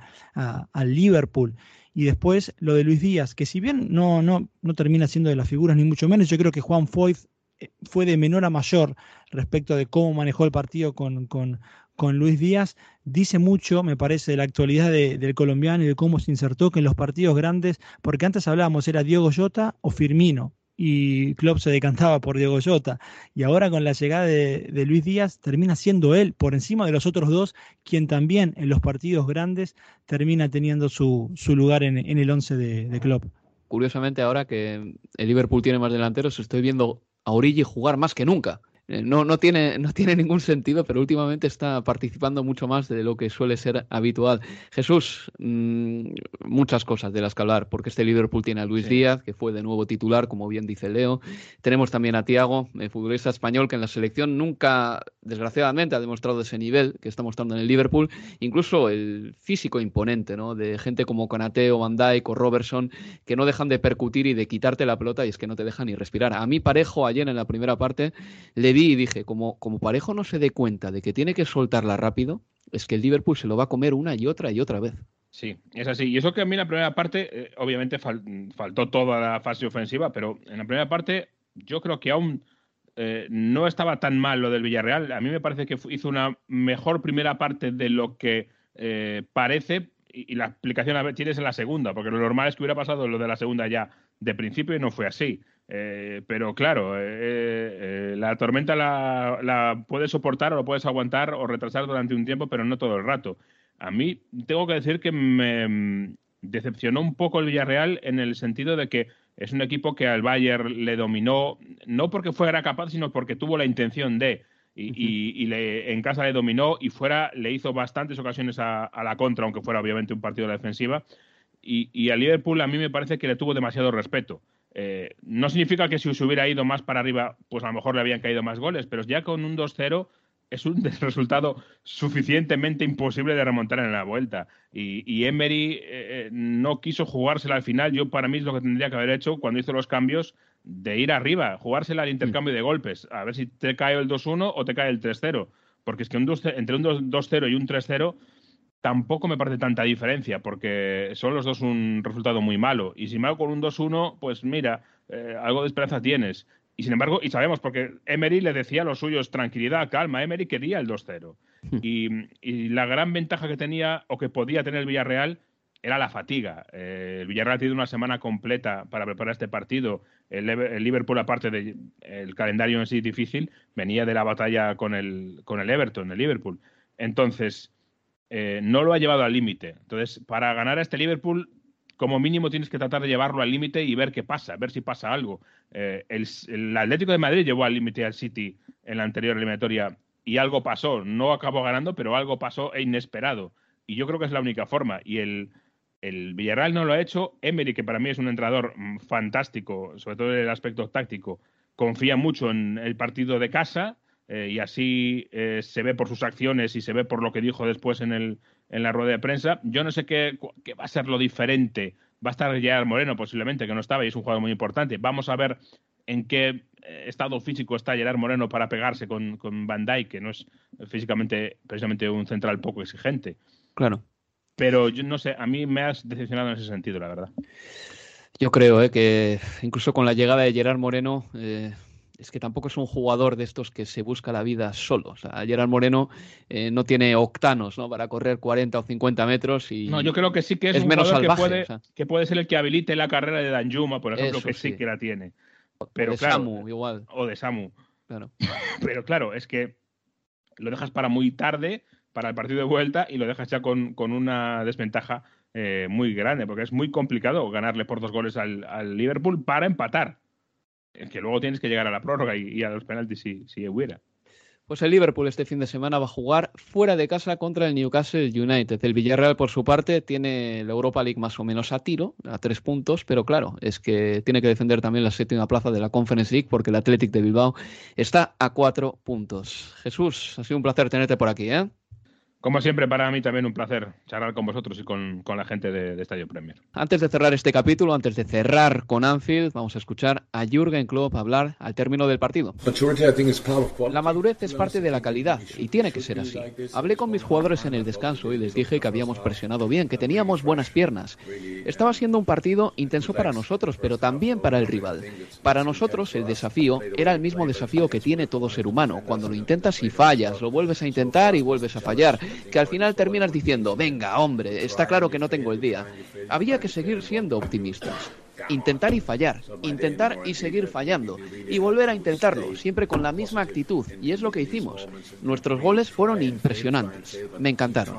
Liverpool. Y después lo de Luis Díaz, que si bien no, no, no termina siendo de las figuras ni mucho menos, yo creo que Juan Foyt eh, fue de menor a mayor respecto de cómo manejó el partido con, con, con Luis Díaz, dice mucho, me parece, de la actualidad del colombiano y de cómo se insertó que en los partidos grandes, porque antes hablábamos, era Diego Jota o Firmino, y Klopp se decantaba por Diego Jota. Y ahora con la llegada de, Luis Díaz termina siendo él, por encima de los otros dos, quien también en los partidos grandes termina teniendo su, su lugar en, el once de, de Klopp. Curiosamente, ahora que el Liverpool tiene más delanteros, estoy viendo a Origi jugar más que nunca. Eh, no, no, tiene, no tiene ningún sentido, pero últimamente está participando mucho más de lo que suele ser habitual. Jesús, mm, muchas cosas de las que hablar, porque este Liverpool tiene a Luis Díaz, que fue de nuevo titular, como bien dice Leo. Tenemos también a Tiago, el futbolista español, que en la selección nunca, desgraciadamente, ha demostrado ese nivel que está mostrando en el Liverpool. Incluso el físico imponente, ¿no? De gente como Conate o Van Dijk o Robertson, que no dejan de percutir y de quitarte la pelota y es que no te dejan ni respirar. A mí Parejo ayer en la primera parte le y dije, como, como Parejo no se dé cuenta de que tiene que soltarla rápido, es que el Liverpool se lo va a comer una y otra y otra vez. Sí, es así. Y eso que a mí en la primera parte, eh, obviamente faltó toda la fase ofensiva, pero en la primera parte yo creo que aún eh, no estaba tan mal lo del Villarreal. A mí me parece que hizo una mejor primera parte de lo que eh, parece y, la explicación a ver, tienes en la segunda, porque lo normal es que hubiera pasado lo de la segunda ya de principio y no fue así. Eh, pero claro, eh, eh, la tormenta la, la, puedes soportar o lo puedes aguantar o retrasar durante un tiempo, pero no todo el rato. A mí tengo que decir que me mm, decepcionó un poco el Villarreal en el sentido de que es un equipo que al Bayern le dominó, no porque fuera capaz, sino porque tuvo la intención de. Y, le, en casa le dominó y fuera le hizo bastantes ocasiones a, a la contra, aunque fuera obviamente un partido de defensiva. Y, y al Liverpool a mí me parece que le tuvo demasiado respeto. Eh, no significa que si se hubiera ido más para arriba, pues a lo mejor le habían caído más goles, pero ya con un 2-0 es un (laughs) resultado suficientemente imposible de remontar en la vuelta. Y, Emery eh, eh, no quiso jugársela al final. Yo, para mí, es lo que tendría que haber hecho cuando hizo los cambios de ir arriba, jugársela al intercambio de golpes, a ver si te cae el 2-1 o te cae el 3-0. Porque es que un entre un 2-0 y un 3-0 tampoco me parece tanta diferencia, porque son los dos un resultado muy malo. Y si me hago con un 2-1, pues mira, eh, algo de esperanza tienes. Y sin embargo, y sabemos, porque Emery le decía a los suyos, tranquilidad, calma, Emery quería el 2-0. Hmm. Y, la gran ventaja que tenía o que podía tener el Villarreal era la fatiga. Eh, el Villarreal ha tenido una semana completa para preparar este partido. El, Liverpool, aparte del calendario en sí difícil, venía de la batalla con el, con el Everton, el Liverpool. Entonces, eh, no lo ha llevado al límite. Entonces, para ganar a este Liverpool, como mínimo tienes que tratar de llevarlo al límite y ver qué pasa, ver si pasa algo. Eh, el, Atlético de Madrid llevó al límite al City en la anterior eliminatoria y algo pasó. No acabó ganando, pero algo pasó e inesperado. Y yo creo que es la única forma. Y el, el Villarreal no lo ha hecho. Emery, que para mí es un entrenador mm, fantástico, sobre todo en el aspecto táctico, confía mucho en el partido de casa eh, y así eh, se ve por sus acciones y se ve por lo que dijo después en, el, en la rueda de prensa. Yo no sé qué, qué va a ser lo diferente. Va a estar Gerard Moreno posiblemente, que no estaba y es un jugador muy importante. Vamos a ver en qué eh, estado físico está Gerard Moreno para pegarse con, con Van Dijk, que no es físicamente precisamente un central poco exigente. Claro. Pero yo no sé, a mí me has decepcionado en ese sentido, la verdad. Yo creo ¿eh? que incluso con la llegada de Gerard Moreno, eh, es que tampoco es un jugador de estos que se busca la vida solo. O sea, Gerard Moreno eh, no tiene octanos ¿no? para correr 40 o 50 metros y. No, yo creo que sí que es, un menos salvaje, que, puede, o sea. que puede ser el que habilite la carrera de Danjuma, por ejemplo, Eso que sí. sí. que la tiene. o Pero de claro, Samu, igual. o de Samu. Claro. (laughs) Pero claro, es que lo dejas para muy tarde, para el partido de vuelta, y lo dejas ya con, con una desventaja eh, muy grande, porque es muy complicado ganarle por dos goles al, al Liverpool para empatar. Es que luego tienes que llegar a la prórroga y, y a los penaltis si, si hubiera. Pues el Liverpool este fin de semana va a jugar fuera de casa contra el Newcastle United. El Villarreal, por su parte, tiene la Europa League más o menos a tiro, a tres puntos, pero claro, es que tiene que defender también la séptima plaza de la Conference League porque el Athletic de Bilbao está a cuatro puntos. Jesús, ha sido un placer tenerte por aquí, ¿eh? Como siempre, para mí también un placer charlar con vosotros y con, con la gente de, de Estadio Premier. Antes de cerrar este capítulo, antes de cerrar con Anfield, vamos a escuchar a Jürgen Klopp hablar al término del partido. La madurez es parte de la calidad y tiene que ser así. Hablé con mis jugadores en el descanso y les dije que habíamos presionado bien, que teníamos buenas piernas. Estaba siendo un partido intenso para nosotros, pero también para el rival. Para nosotros el desafío era el mismo desafío que tiene todo ser humano. Cuando lo intentas y fallas, lo vuelves a intentar y vuelves a fallar, que al final terminas diciendo, venga, hombre, está claro que no tengo el día. Había que seguir siendo optimistas. Intentar y fallar, intentar y seguir fallando, y volver a intentarlo, siempre con la misma actitud, y es lo que hicimos. Nuestros goles fueron impresionantes, me encantaron.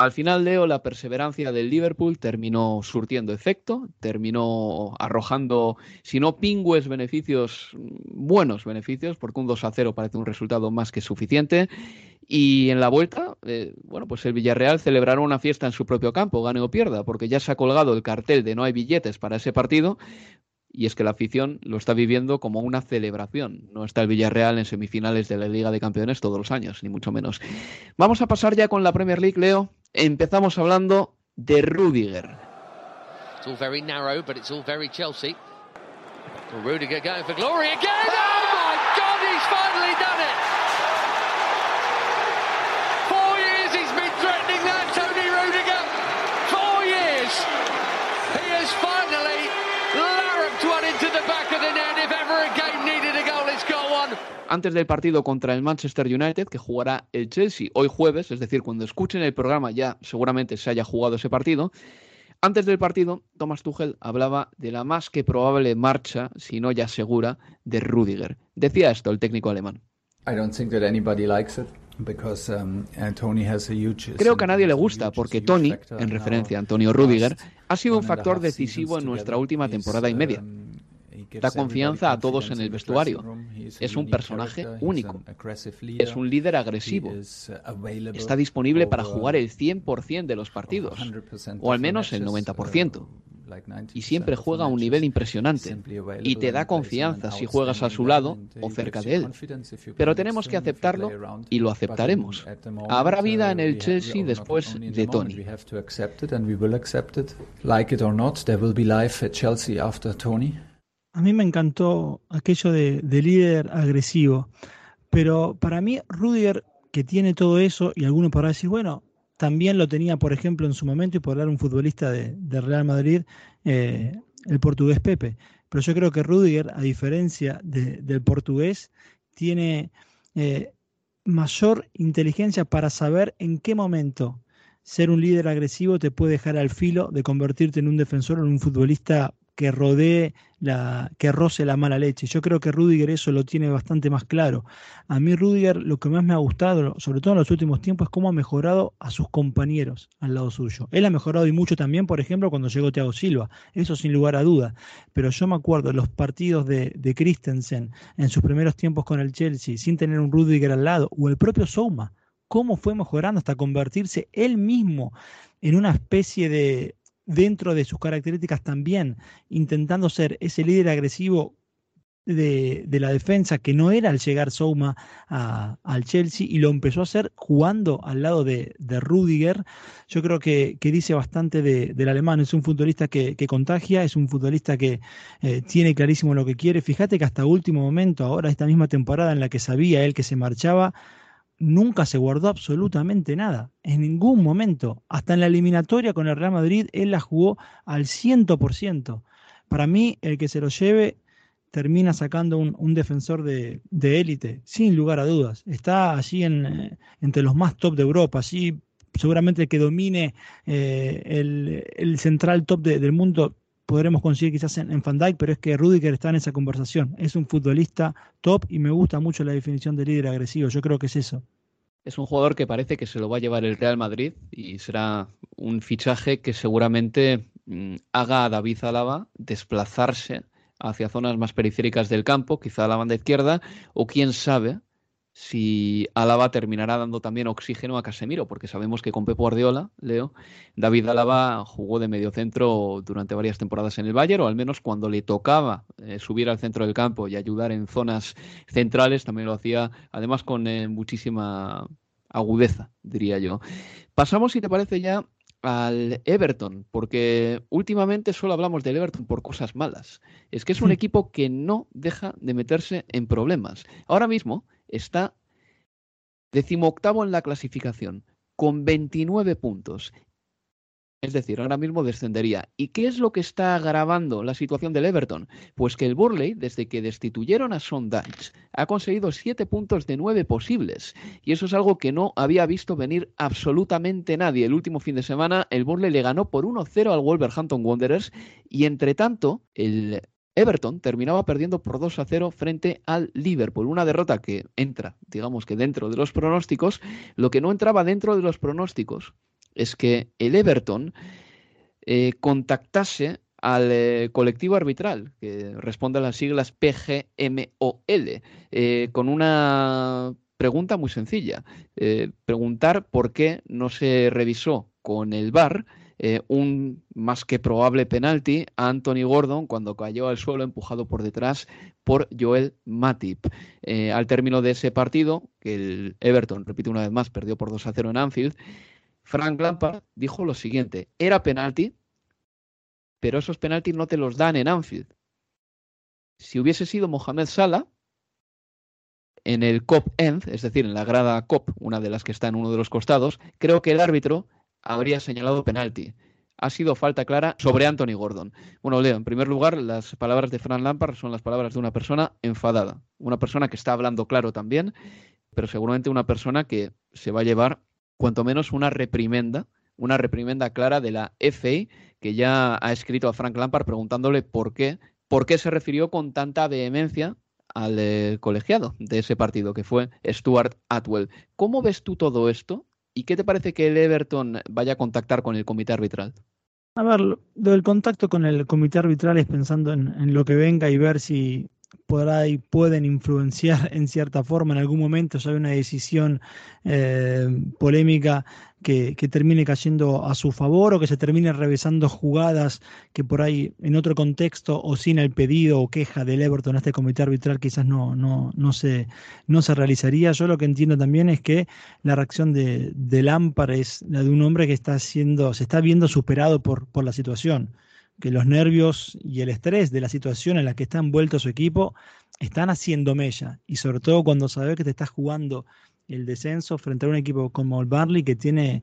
Al final, Leo, la perseverancia del Liverpool terminó surtiendo efecto, terminó arrojando, si no pingües beneficios, buenos beneficios, porque un 2 a 0 parece un resultado más que suficiente. Y en la vuelta, eh, bueno, pues el Villarreal celebrará una fiesta en su propio campo, gane o pierda, porque ya se ha colgado el cartel de no hay billetes para ese partido. Y es que la afición lo está viviendo como una celebración. No está el Villarreal en semifinales de la Liga de Campeones todos los años, ni mucho menos. Vamos a pasar ya con la Premier League, Leo. Empezamos hablando de Rudiger. It's all very narrow, but it's all very Chelsea. Rudiger going for glory again. Oh my God, he's finally done it! Antes del partido contra el Manchester United, que jugará el Chelsea hoy jueves, es decir, cuando escuchen el programa ya seguramente se haya jugado ese partido. Antes del partido, Thomas Tuchel hablaba de la más que probable marcha, si no ya segura, de Rudiger. Decía esto el técnico alemán. Um. Creo que a nadie le gusta porque Tony, en referencia a Antonio Rudiger, ha sido un factor decisivo en nuestra última temporada y media. Da confianza a todos en el vestuario. Es un personaje único. Es un líder agresivo. Está disponible para jugar el 100% de los partidos, o al menos el 90%. Y siempre juega a un nivel impresionante. Y te da confianza si juegas a su lado o cerca de él. Pero tenemos que aceptarlo y lo aceptaremos. Habrá vida en el Chelsea después de Tony. A mí me encantó aquello de, de líder agresivo, pero para mí Rudiger, que tiene todo eso, y algunos podrán decir, bueno, también lo tenía, por ejemplo, en su momento, y por hablar un futbolista de, de Real Madrid, eh, el portugués Pepe. Pero yo creo que Rudiger, a diferencia de- del portugués, tiene eh, mayor inteligencia para saber en qué momento ser un líder agresivo te puede dejar al filo de convertirte en un defensor o en un futbolista que rodee la, que roce la mala leche. Yo creo que Rudiger eso lo tiene bastante más claro. A mí Rudiger lo que más me ha gustado, sobre todo en los últimos tiempos, es cómo ha mejorado a sus compañeros al lado suyo. Él ha mejorado y mucho también, por ejemplo, cuando llegó Thiago Silva, eso sin lugar a duda. Pero yo me acuerdo los partidos de, de Christensen en sus primeros tiempos con el Chelsea, sin tener un Rudiger al lado, o el propio Souma, cómo fue mejorando hasta convertirse él mismo en una especie de, dentro de sus características también, intentando ser ese líder agresivo de, la defensa, que no era al llegar Souma al Chelsea, y lo empezó a hacer jugando al lado de, de Rudiger. Yo creo que, dice bastante del alemán. Es un futbolista que, contagia, es un futbolista que eh, tiene clarísimo lo que quiere. Fíjate que hasta último momento, ahora esta misma temporada en la que sabía él que se marchaba, nunca se guardó absolutamente nada, en ningún momento. Hasta en la eliminatoria con el Real Madrid, él la jugó al 100%. Para mí, el que se lo lleve termina sacando un, defensor de, élite, sin lugar a dudas. Está allí en, eh, entre los más top de Europa, allí seguramente el que domine eh, el, central top del mundo podremos conseguir quizás en, en Van Dijk, pero es que Rudiger está en esa conversación. Es un futbolista top y me gusta mucho la definición de líder agresivo. Yo creo que es eso. Es un jugador que parece que se lo va a llevar el Real Madrid y será un fichaje que seguramente mm, haga a David Alaba desplazarse hacia zonas más periféricas del campo, quizá a la banda izquierda, o quién sabe si Álava terminará dando también oxígeno a Casemiro, porque sabemos que con Pep Guardiola, Leo, David Álava jugó de mediocentro durante varias temporadas en el Bayern, o al menos cuando le tocaba eh, subir al centro del campo y ayudar en zonas centrales, también lo hacía, además con eh, muchísima agudeza, diría yo. Pasamos, si te parece, ya al Everton, porque últimamente solo hablamos del Everton por cosas malas. Es que es un hmm. equipo que no deja de meterse en problemas. Ahora mismo está decimoctavo en la clasificación, con 29 puntos. Es decir, ahora mismo descendería. ¿Y qué es lo que está agravando la situación del Everton? Pues que el Burley, desde que destituyeron a Sondage, ha conseguido 7 puntos de 9 posibles. Y eso es algo que no había visto venir absolutamente nadie. El último fin de semana, el Burley le ganó por 1-0 al Wolverhampton Wanderers. Y entre tanto, el Everton terminaba perdiendo por 2 a 0 frente al Liverpool. Una derrota que entra, digamos que dentro de los pronósticos. Lo que no entraba dentro de los pronósticos es que el Everton eh, contactase al eh, colectivo arbitral, que responde a las siglas PGMOL, eh, con una pregunta muy sencilla. preguntar por qué no se revisó con el VAR un más que probable penalti a Anthony Gordon cuando cayó al suelo empujado por detrás por Joel Matip. al término de ese partido, que el Everton, repito una vez más, perdió por 2 a 0 en Anfield, Frank Lampard dijo lo siguiente, era penalti, pero esos penaltis no te los dan en Anfield. Si hubiese sido Mohamed Salah, en el COP End, es decir, en la grada COP, una de las que está en uno de los costados, creo que el árbitro habría señalado penalti. Ha sido falta clara sobre Anthony Gordon. Bueno, Leo, en primer lugar, las palabras de Frank Lampard son las palabras de una persona enfadada, una persona que está hablando claro también, pero seguramente una persona que se va a llevar cuanto menos una reprimenda, una reprimenda clara de la FA, que ya ha escrito a Frank Lampard preguntándole por qué, por qué se refirió con tanta vehemencia al eh, colegiado de ese partido, que fue Stuart Atwell. ¿Cómo ves tú todo esto? ¿Y qué te parece que el Everton vaya a contactar con el comité arbitral? A ver, lo del contacto con el comité arbitral es pensando en, lo que venga y ver si por ahí pueden influenciar (laughs) en cierta forma en algún momento si hay una decisión eh, polémica que, termine cayendo a su favor o que se termine revisando jugadas que por ahí en otro contexto o sin el pedido o queja del Everton a este comité arbitral quizás no, no, no, se, no se realizaría. Yo lo que entiendo también es que la reacción de, de Lampard es la de un hombre que está siendo, se está viendo superado por, por la situación que los nervios y el estrés de la situación en la que está envuelto su equipo están haciendo mella. Y sobre todo cuando sabes que te estás jugando el descenso frente a un equipo como el Barley que tiene,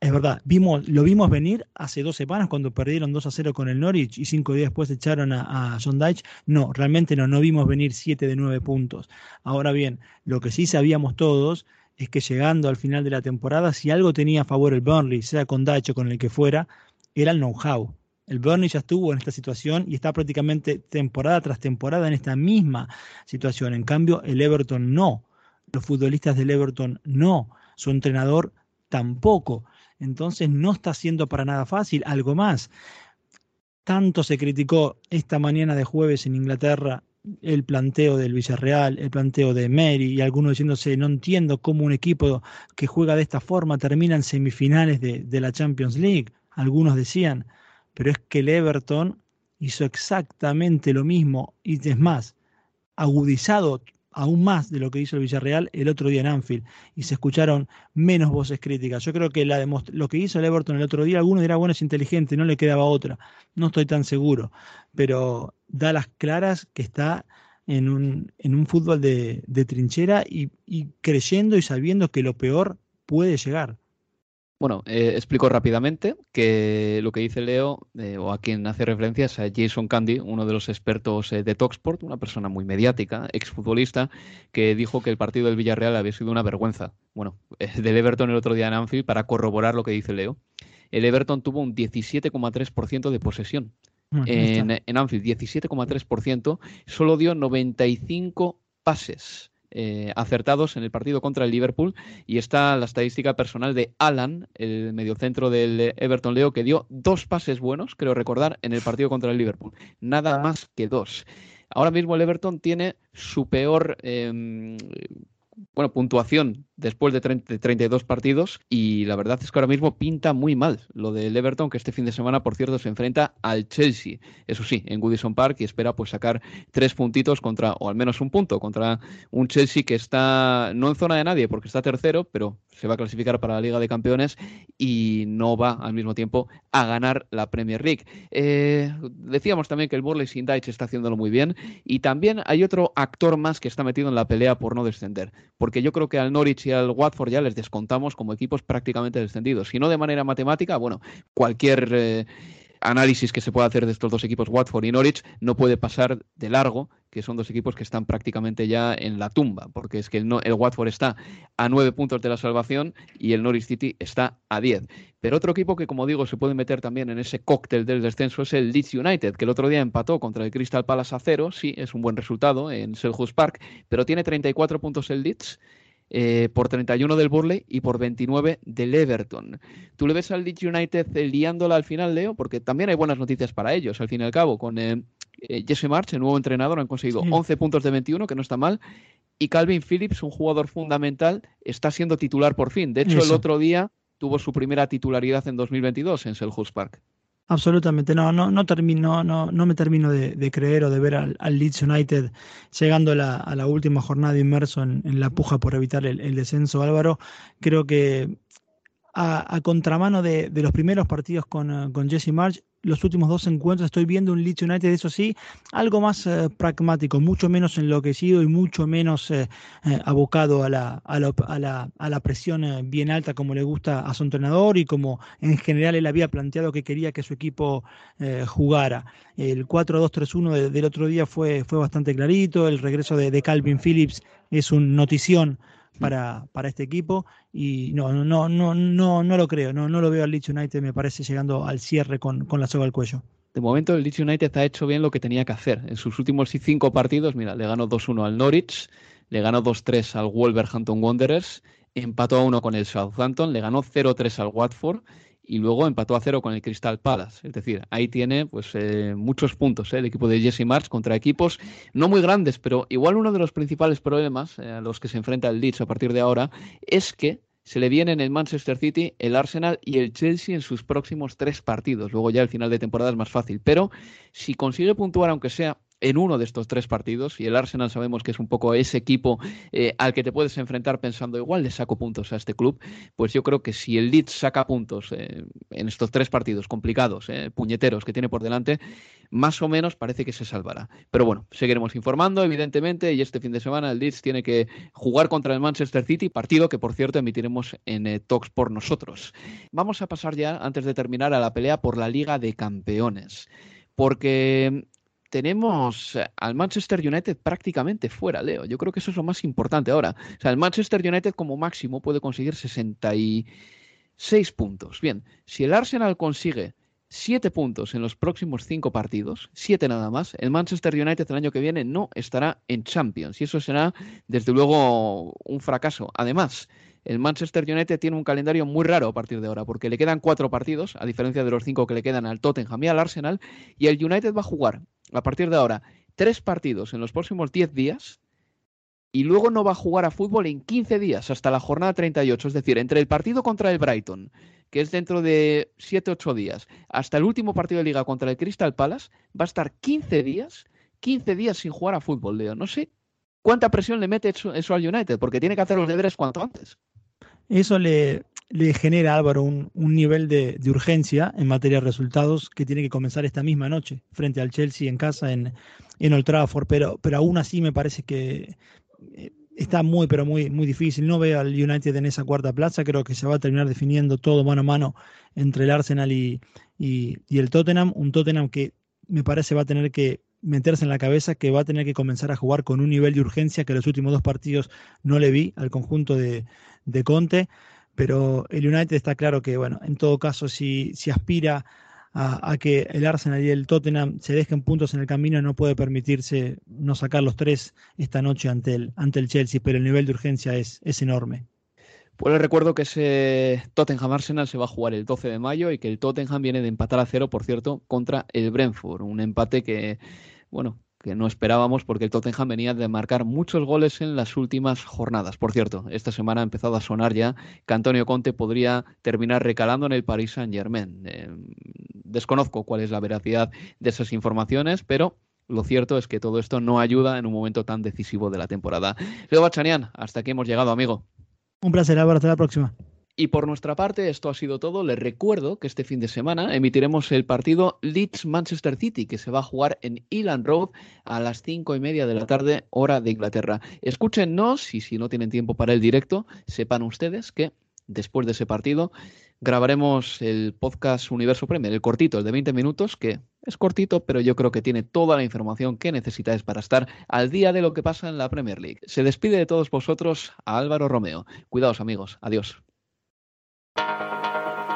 es verdad, vimos, lo vimos venir hace dos semanas cuando perdieron 2 a 0 con el Norwich y cinco días después echaron a, John Dyche. No, realmente no, no vimos venir 7 de 9 puntos. Ahora bien, lo que sí sabíamos todos es que llegando al final de la temporada, si algo tenía a favor el Burnley, sea con Dyche o con el que fuera, era el know-how el Burnley ya estuvo en esta situación y está prácticamente temporada tras temporada en esta misma situación. En cambio, el Everton no. Los futbolistas del Everton no. Su entrenador tampoco. Entonces no está siendo para nada fácil. Algo más. Tanto se criticó esta mañana de jueves en Inglaterra el planteo del Villarreal, el planteo de Mary y algunos diciéndose no entiendo cómo un equipo que juega de esta forma termina en semifinales de, de la Champions League. Algunos decían, pero es que el Everton hizo exactamente lo mismo y es más, agudizado aún más de lo que hizo el Villarreal el otro día en Anfield y se escucharon menos voces críticas. Yo creo que la lo que hizo el Everton el otro día, algunos dirán, bueno, es inteligente, no le quedaba otra. No estoy tan seguro, pero da las claras que está en un, en un fútbol de, trinchera y creyendo y sabiendo que lo peor puede llegar. Bueno, eh, explico rápidamente que lo que dice Leo, eh, o a quien hace referencia, es a Jason Candy, uno de los expertos eh, de Talksport, una persona muy mediática, exfutbolista, que dijo que el partido del Villarreal había sido una vergüenza. Bueno, (laughs) del Everton el otro día en Anfield, para corroborar lo que dice Leo. El Everton tuvo un 17,3% de posesión. En, en Anfield, 17,3%, solo dio 95 pases. Eh, acertados en el partido contra el Liverpool y está la estadística personal de Alan, el mediocentro del Everton Leo, que dio dos pases buenos, creo recordar, en el partido contra el Liverpool. Nada más que dos. Ahora mismo el Everton tiene su peor em, bueno, puntuación después de, 32 partidos y la verdad es que ahora mismo pinta muy mal lo del Everton que este fin de semana por cierto se enfrenta al Chelsea. Eso sí en Goodison Park y espera pues sacar tres puntitos contra o al menos un punto contra un Chelsea que está no en zona de nadie porque está tercero pero se va a clasificar para la Liga de Campeones y no va al mismo tiempo a ganar la Premier League. Eh, decíamos también que el Burley Sindage está haciéndolo muy bien y también hay otro actor más que está metido en la pelea por no descender porque yo creo que al Norwich y al Watford ya les descontamos como equipos prácticamente descendidos. Si no de manera matemática, bueno, cualquier eh, análisis que se pueda hacer de estos dos equipos, Watford y Norwich, no puede pasar de largo que son dos equipos que están prácticamente ya en la tumba, porque es que el, el, Watford está a nueve puntos de la salvación y el Norwich City está a diez. Pero otro equipo que, como digo, se puede meter también en ese cóctel del descenso es el Leeds United, que el otro día empató contra el Crystal Palace a cero, sí, es un buen resultado en Selhurst Park, pero tiene 34 puntos el Leeds eh, por 31 del Burley y por 29 del Everton. ¿Tú le ves al Leeds United liándola al final, Leo? Porque también hay buenas noticias para ellos, al fin y al cabo. Con eh, eh, Jesse March, el nuevo entrenador, han conseguido 11 puntos de 21, que no está mal. Y Calvin Phillips, un jugador fundamental, está siendo titular por fin. De hecho, el otro día tuvo su primera titularidad en 2022 en Selhurst Park. Absolutamente, no, no, no termino, no, no me termino de, creer o de ver al, Leeds United llegando a la, última jornada inmerso en, la puja por evitar el, descenso, Álvaro. Creo que a, contramano de, los primeros partidos con, con Jesse March, los últimos dos encuentros estoy viendo un Leeds United, eso sí, algo más eh, pragmático, mucho menos enloquecido y mucho menos eh, eh, abocado a la, a, la, a, la, presión bien alta como le gusta a su entrenador y como en general él había planteado que quería que su equipo jugara. El 4-2-3-1 del otro día fue, fue bastante clarito, el regreso de, de Calvin Phillips es un notición para, para este equipo y no, no, no, no, no lo creo, no, no lo veo al Leeds United, me parece llegando al cierre con, con la soga al cuello. De momento el Leeds United ha hecho bien lo que tenía que hacer. En sus últimos cinco partidos, mira, le ganó 2-1 al Norwich, le ganó 2-3 al Wolverhampton Wanderers, empató a 1 con el Southampton, le ganó 0-3 al Watford y luego empató a cero con el Crystal Palace. Es decir, ahí tiene pues eh, muchos puntos ¿eh? el equipo de Jesse March contra equipos no muy grandes, pero igual uno de los principales problemas eh, a los que se enfrenta el Leeds a partir de ahora es que se le vienen el Manchester City, el Arsenal y el Chelsea en sus próximos tres partidos. Luego ya el final de temporada es más fácil. Pero si consigue puntuar, aunque sea en uno de estos tres partidos, y el Arsenal sabemos que es un poco ese equipo eh, al que te puedes enfrentar pensando igual le saco puntos a este club, pues yo creo que si el Leeds saca puntos eh, en estos tres partidos complicados, eh, puñeteros que tiene por delante, más o menos parece que se salvará. Pero bueno, seguiremos informando, evidentemente, y este fin de semana el Leeds tiene que jugar contra el Manchester City, partido que por cierto emitiremos en Talks por nosotros. Vamos a pasar ya, antes de terminar, a la pelea por la Liga de Campeones porque tenemos eh, al Manchester United prácticamente fuera, Leo. Yo creo que eso es lo más importante ahora. O sea, el Manchester United como máximo puede conseguir 66 puntos. Bien, si el Arsenal consigue 7 puntos en los próximos 5 partidos, 7 nada más, el Manchester United el año que viene no estará en Champions. Y eso será, desde luego, un fracaso. Además, el Manchester United tiene un calendario muy raro a partir de ahora, porque le quedan 4 partidos, a diferencia de los 5 que le quedan al Tottenham y al Arsenal, y el United va a jugar a partir de ahora, tres partidos en los próximos 10 días y luego no va a jugar a fútbol en 15 días hasta la jornada 38. Es decir, entre el partido contra el Brighton, que es dentro de 7-8 días, hasta el último partido de liga contra el Crystal Palace, va a estar 15 días 15 días sin jugar a fútbol, Leo. No sé cuánta presión le mete eso, al United, porque tiene que hacer los deberes cuanto antes. Eso le, le genera Álvaro un, nivel de, urgencia en materia de resultados que tiene que comenzar esta misma noche frente al Chelsea en casa en, en Old Trafford, pero, pero aún así me parece que eh, está muy, pero muy, muy difícil. No veo al United en esa cuarta plaza. Creo que se va a terminar definiendo todo mano a mano entre el Arsenal y, y, el Tottenham. Un Tottenham que me parece va a tener que meterse en la cabeza que va a tener que comenzar a jugar con un nivel de urgencia que los últimos dos partidos no le vi al conjunto de, de Conte. Pero el United está claro que, bueno, en todo caso, si, si aspira a, que el Arsenal y el Tottenham se dejen puntos en el camino, no puede permitirse no sacar los tres esta noche ante el, ante el Chelsea, pero el nivel de urgencia es, es enorme. Pues les recuerdo que ese Tottenham Arsenal se va a jugar el 12 de mayo y que el Tottenham viene de empatar a cero, por cierto, contra el Brentford. Un empate que, bueno, que no esperábamos porque el Tottenham venía de marcar muchos goles en las últimas jornadas. Por cierto, esta semana ha empezado a sonar ya que Antonio Conte podría terminar recalando en el Paris Saint-Germain. Eh, desconozco cuál es la veracidad de esas informaciones, pero lo cierto es que todo esto no ayuda en un momento tan decisivo de la temporada. Leo Bachanian, hasta aquí hemos llegado, amigo. Un placer, Álvaro. Hasta la próxima. Y por nuestra parte, esto ha sido todo. Les recuerdo que este fin de semana emitiremos el partido Leeds-Manchester City, que se va a jugar en Elan Road a las cinco y media de la tarde, hora de Inglaterra. Escúchenos y si no tienen tiempo para el directo, sepan ustedes que después de ese partido grabaremos el podcast Universo Premier, el cortito, el de 20 minutos, que es cortito, pero yo creo que tiene toda la información que necesitáis para estar al día de lo que pasa en la Premier League. Se despide de todos vosotros a Álvaro Romeo. Cuidaos amigos. Adiós.